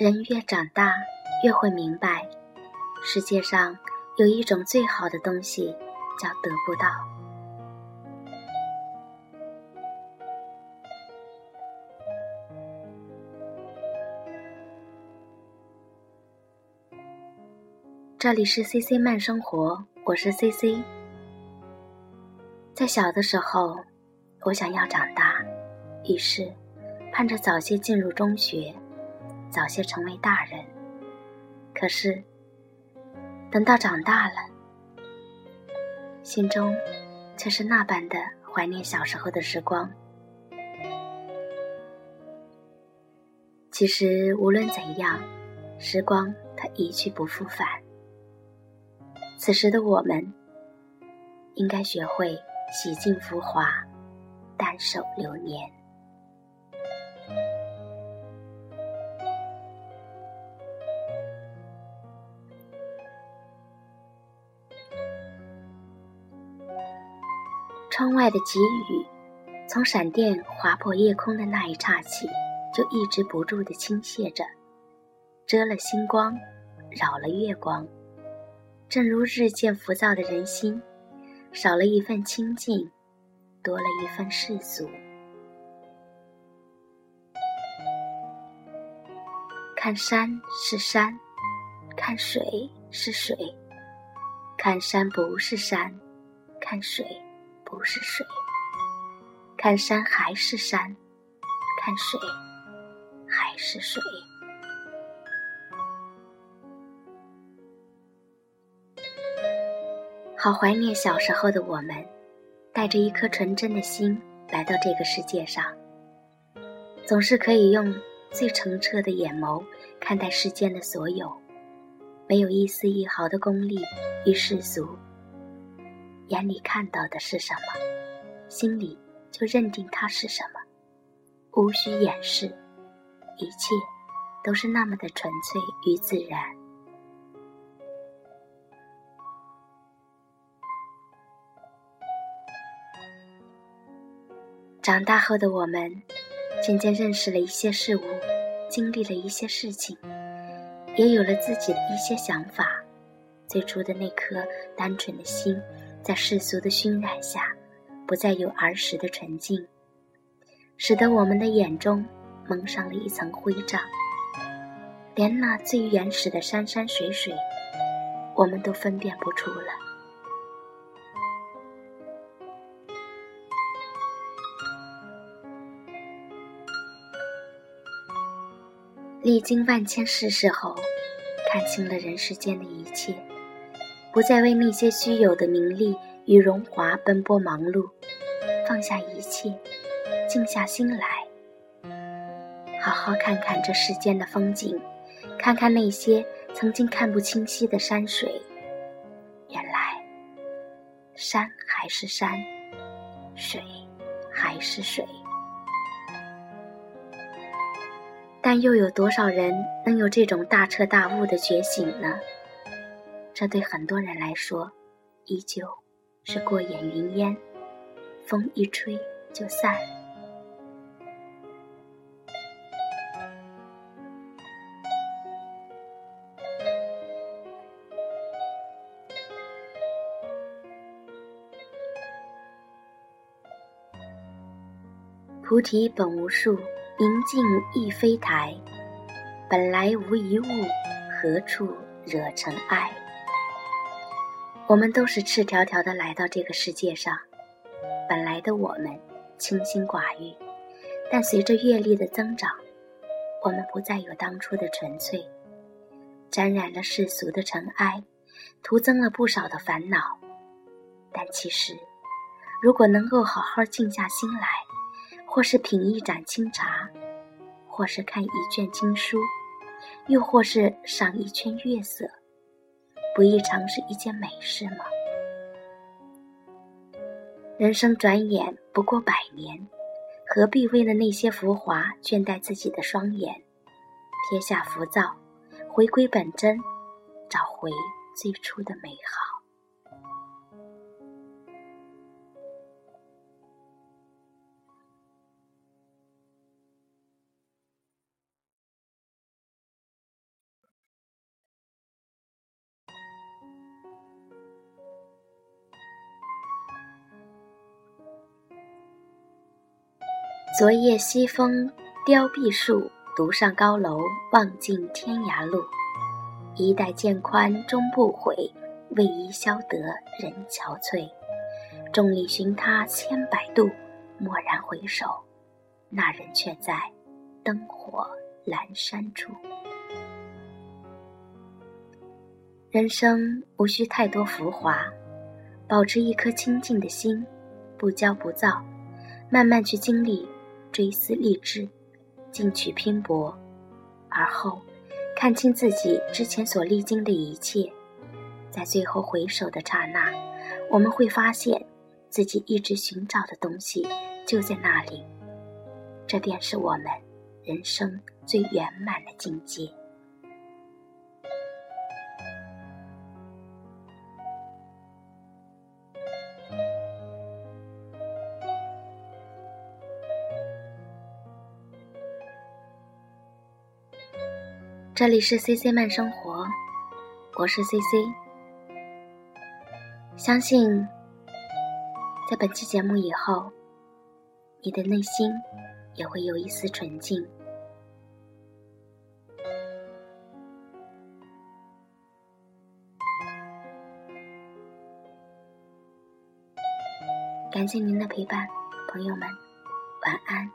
人越长大，越会明白，世界上有一种最好的东西，叫得不到。这里是 C C 慢生活，我是 C C。在小的时候，我想要长大，于是盼着早些进入中学。早些成为大人，可是等到长大了，心中却是那般的怀念小时候的时光。其实无论怎样，时光它一去不复返。此时的我们，应该学会洗尽浮华，淡守流年。窗外的急雨，从闪电划破夜空的那一刹起，就抑制不住地倾泻着，遮了星光，扰了月光。正如日渐浮躁的人心，少了一份清静，多了一份世俗。看山是山，看水是水，看山不是山，看水。不是水，看山还是山，看水还是水。好怀念小时候的我们，带着一颗纯真的心来到这个世界上，总是可以用最澄澈的眼眸看待世间的所有，没有一丝一毫的功利与世俗。眼里看到的是什么，心里就认定它是什么，无需掩饰，一切都是那么的纯粹与自然。长大后的我们，渐渐认识了一些事物，经历了一些事情，也有了自己的一些想法。最初的那颗单纯的心。在世俗的熏染下，不再有儿时的纯净，使得我们的眼中蒙上了一层灰障。连那最原始的山山水水，我们都分辨不出了。历经万千世事后，看清了人世间的一切。不再为那些虚有的名利与荣华奔波忙碌，放下一切，静下心来，好好看看这世间的风景，看看那些曾经看不清晰的山水。原来，山还是山，水还是水。但又有多少人能有这种大彻大悟的觉醒呢？这对很多人来说，依旧是过眼云烟，风一吹就散。菩提本无树，明镜亦非台。本来无一物，何处惹尘埃？我们都是赤条条的来到这个世界上，本来的我们清心寡欲，但随着阅历的增长，我们不再有当初的纯粹，沾染了世俗的尘埃，徒增了不少的烦恼。但其实，如果能够好好静下心来，或是品一盏清茶，或是看一卷经书，又或是赏一圈月色。不亦常是一件美事吗？人生转眼不过百年，何必为了那些浮华倦怠自己的双眼？撇下浮躁，回归本真，找回最初的美好。昨夜西风凋碧树，独上高楼，望尽天涯路。衣带渐宽终不悔，为伊消得人憔悴。众里寻他千百度，蓦然回首，那人却在灯火阑珊处。人生无需太多浮华，保持一颗清净的心，不骄不躁，慢慢去经历，追思励志，进取拼搏，而后。看清自己之前所历经的一切，在最后回首的刹那，我们会发现自己一直寻找的东西就在那里。这便是我们人生最圆满的境界。这里是 C C 慢生活，我是 C C。相信在本期节目以后，你的内心也会有一丝纯净。感谢您的陪伴，朋友们，晚安。